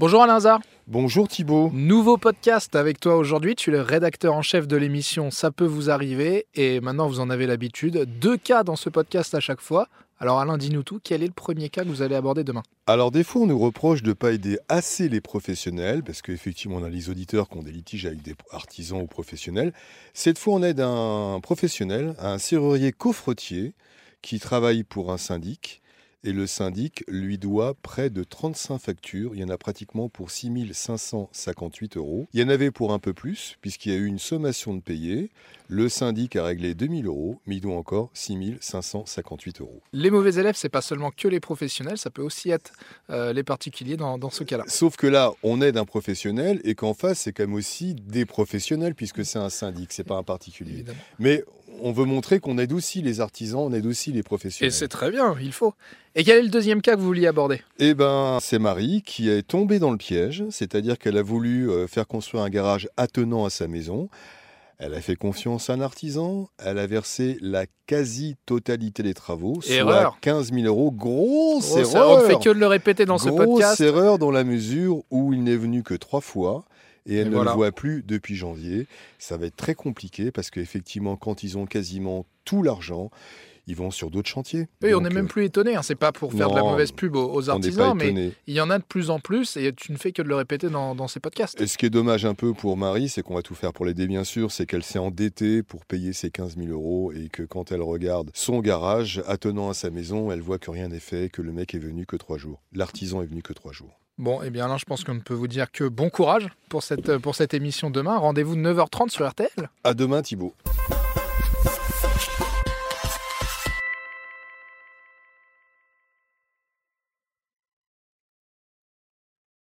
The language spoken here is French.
Bonjour Alain Hazard. Bonjour Thibault. Nouveau podcast avec toi aujourd'hui. Tu es le rédacteur en chef de l'émission Ça peut vous arriver. Et maintenant, vous en avez l'habitude. Deux cas dans ce podcast à chaque fois. Alors Alain, dis-nous tout. Quel est le premier cas que vous allez aborder demain? Alors des fois, on nous reproche de ne pas aider assez les professionnels, parce qu'effectivement, on a les auditeurs qui ont des litiges avec des artisans ou professionnels. Cette fois, on aide un professionnel, un serrurier coffretier, qui travaille pour un syndic et le syndic lui doit près de 35 factures. Il y en a pratiquement pour 6 558 euros. Il y en avait pour un peu plus, puisqu'il y a eu une sommation de payer. Le syndic a réglé 2000 euros, mais il doit encore 6 558 euros. Les mauvais élèves, c'est pas seulement que les professionnels, ça peut aussi être euh, les particuliers dans, dans ce cas-là. Sauf que là, on aide un professionnel et qu'en face, c'est quand même aussi des professionnels, puisque c'est un syndic, c'est pas un particulier. Évidemment. Mais on veut montrer qu'on aide aussi les artisans, on aide aussi les Et professionnels. c'est très bien, il faut. Et quel est le deuxième cas que vous vouliez aborder? Eh ben, c'est Marie qui est tombée dans le piège, c'est-à-dire qu'elle a voulu euh, faire construire un garage attenant à sa maison. Elle a fait confiance à un artisan, elle a versé la quasi-totalité des travaux, Erreur. soit 15 000 euros. Grosse erreur On ne fait que de le répéter dans ce Grosse podcast. erreur dans la mesure où il n'est venu que trois fois et elle Et ne voilà. le voit plus depuis janvier. Ça va être très compliqué parce qu'effectivement, quand ils ont quasiment tout l'argent, ils vont sur d'autres chantiers. Oui, on n'est même euh, plus étonné. Hein. C'est pas pour faire de la mauvaise pub aux, artisans, mais il y en a de plus en plus et tu ne fais que de le répéter dans, dans ces podcasts. Et ce qui est dommage un peu pour Marie, c'est qu'on va tout faire pour l'aider, bien sûr, c'est qu'elle s'est endettée pour payer ses 15 000 euros et que quand elle regarde son garage attenant à sa maison, elle voit que rien n'est fait, que le mec est venu que trois jours. L'artisan est venu que trois jours. Bon, eh bien là, je pense qu'on ne peut vous dire que bon courage pour cette, émission demain. Rendez-vous 9h30 sur RTL. À demain, Thibault.